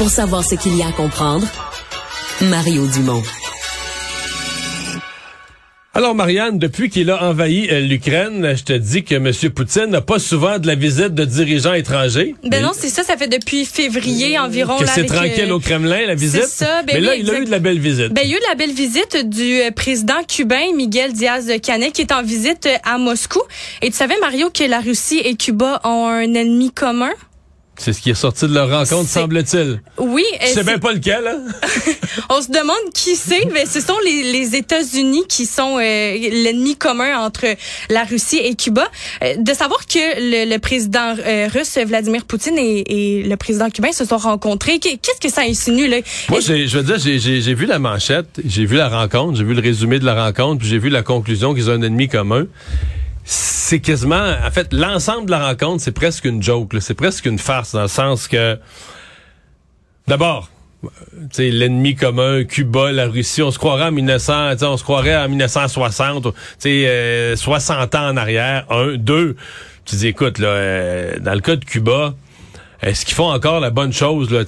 Pour savoir ce qu'il y a à comprendre, Mario Dumont. Alors, Marianne, depuis qu'il a envahi euh, l'Ukraine, je te dis que M. Poutine n'a pas souvent de la visite de dirigeants étrangers. Ben non, c'est ça, ça fait depuis février environ. Que là, c'est avec, tranquille euh, au Kremlin, la visite? c'est ça, ben Mais là, oui, il a eu de la belle visite. Ben, il y a eu la belle visite du euh, président cubain Miguel Diaz-Canel qui est en visite euh, à Moscou. Et tu savais, Mario, que la Russie et Cuba ont un ennemi commun? C'est ce qui est sorti de leur rencontre, semble-t-il. Oui. Je sais c'est- même pas lequel, hein? On se demande qui c'est, mais ce sont les, les États-Unis qui sont euh, l'ennemi commun entre la Russie et Cuba. Euh, de savoir que le, le président euh, russe Vladimir Poutine et, et le président cubain se sont rencontrés, qu'est- qu'est-ce que ça insinue là? Moi, je veux dire, j'ai vu la manchette, j'ai vu la rencontre, j'ai vu le résumé de la rencontre, puis j'ai vu la conclusion qu'ils ont un ennemi commun. C'est quasiment, en fait, l'ensemble de la rencontre, c'est presque une joke, c'est presque une farce dans le sens que, d'abord, l'ennemi commun, Cuba, la Russie, on se croirait en 1900, tu sais, on se croirait en 1960, tu sais, euh, 60 ans en arrière. Un, deux, tu dis, écoute, là, euh, dans le cas de Cuba, est-ce qu'ils font encore la bonne chose là,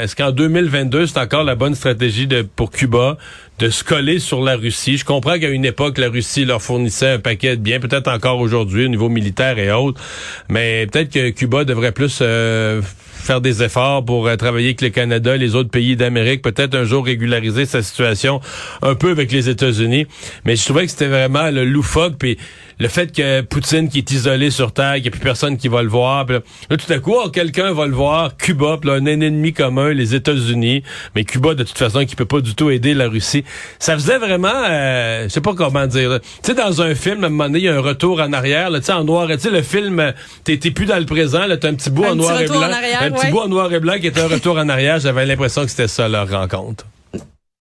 est-ce qu'en 2022 c'est encore la bonne stratégie de pour Cuba de se coller sur la Russie? Je comprends qu'à une époque la Russie leur fournissait un paquet de biens, peut-être encore aujourd'hui au niveau militaire et autres, mais peut-être que Cuba devrait plus euh, faire des efforts pour euh, travailler avec le Canada, les autres pays d'Amérique, peut-être un jour régulariser sa situation un peu avec les États-Unis. Mais je trouvais que c'était vraiment le loufoque, puis le fait que Poutine qui est isolé sur Terre, qu'il n'y a plus personne qui va le voir, puis là, là, tout à coup, oh, quelqu'un va le voir, Cuba, puis là, un ennemi commun, les États-Unis, mais Cuba de toute façon qui peut pas du tout aider la Russie. Ça faisait vraiment, euh, je sais pas comment dire, tu sais dans un film, à un moment donné, il y a un retour en arrière, là, tu sais en noir, tu sais le film, euh, t'es plus dans le présent, là, t'as un petit bout Un en petit noir et blanc, arrière, un bout en noir et blanc qui est un retour en arrière. J'avais l'impression que c'était ça leur rencontre.